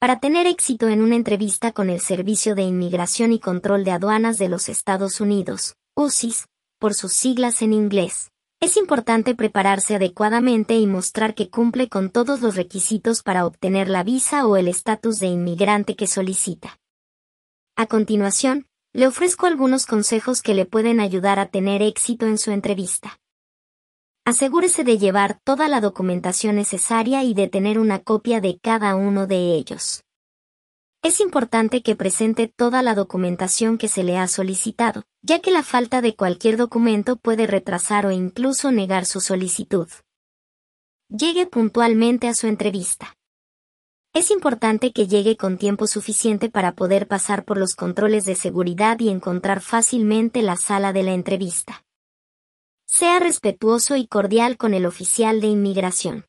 Para tener éxito en una entrevista con el Servicio de Inmigración y Control de Aduanas de los Estados Unidos, USIS, por sus siglas en inglés, es importante prepararse adecuadamente y mostrar que cumple con todos los requisitos para obtener la visa o el estatus de inmigrante que solicita. A continuación, le ofrezco algunos consejos que le pueden ayudar a tener éxito en su entrevista. Asegúrese de llevar toda la documentación necesaria y de tener una copia de cada uno de ellos. Es importante que presente toda la documentación que se le ha solicitado, ya que la falta de cualquier documento puede retrasar o incluso negar su solicitud. Llegue puntualmente a su entrevista. Es importante que llegue con tiempo suficiente para poder pasar por los controles de seguridad y encontrar fácilmente la sala de la entrevista. Sea respetuoso y cordial con el oficial de inmigración.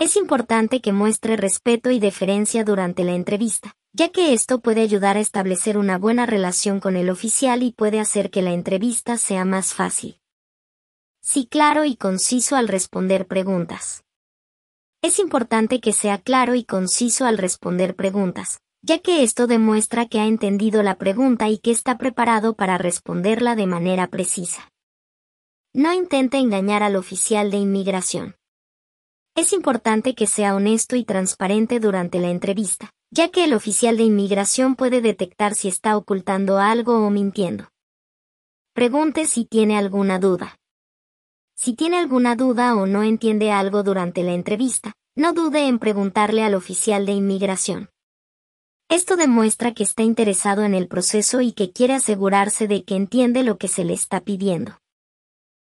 Es importante que muestre respeto y deferencia durante la entrevista, ya que esto puede ayudar a establecer una buena relación con el oficial y puede hacer que la entrevista sea más fácil. Sí claro y conciso al responder preguntas. Es importante que sea claro y conciso al responder preguntas, ya que esto demuestra que ha entendido la pregunta y que está preparado para responderla de manera precisa. No intente engañar al oficial de inmigración. Es importante que sea honesto y transparente durante la entrevista, ya que el oficial de inmigración puede detectar si está ocultando algo o mintiendo. Pregunte si tiene alguna duda. Si tiene alguna duda o no entiende algo durante la entrevista, no dude en preguntarle al oficial de inmigración. Esto demuestra que está interesado en el proceso y que quiere asegurarse de que entiende lo que se le está pidiendo.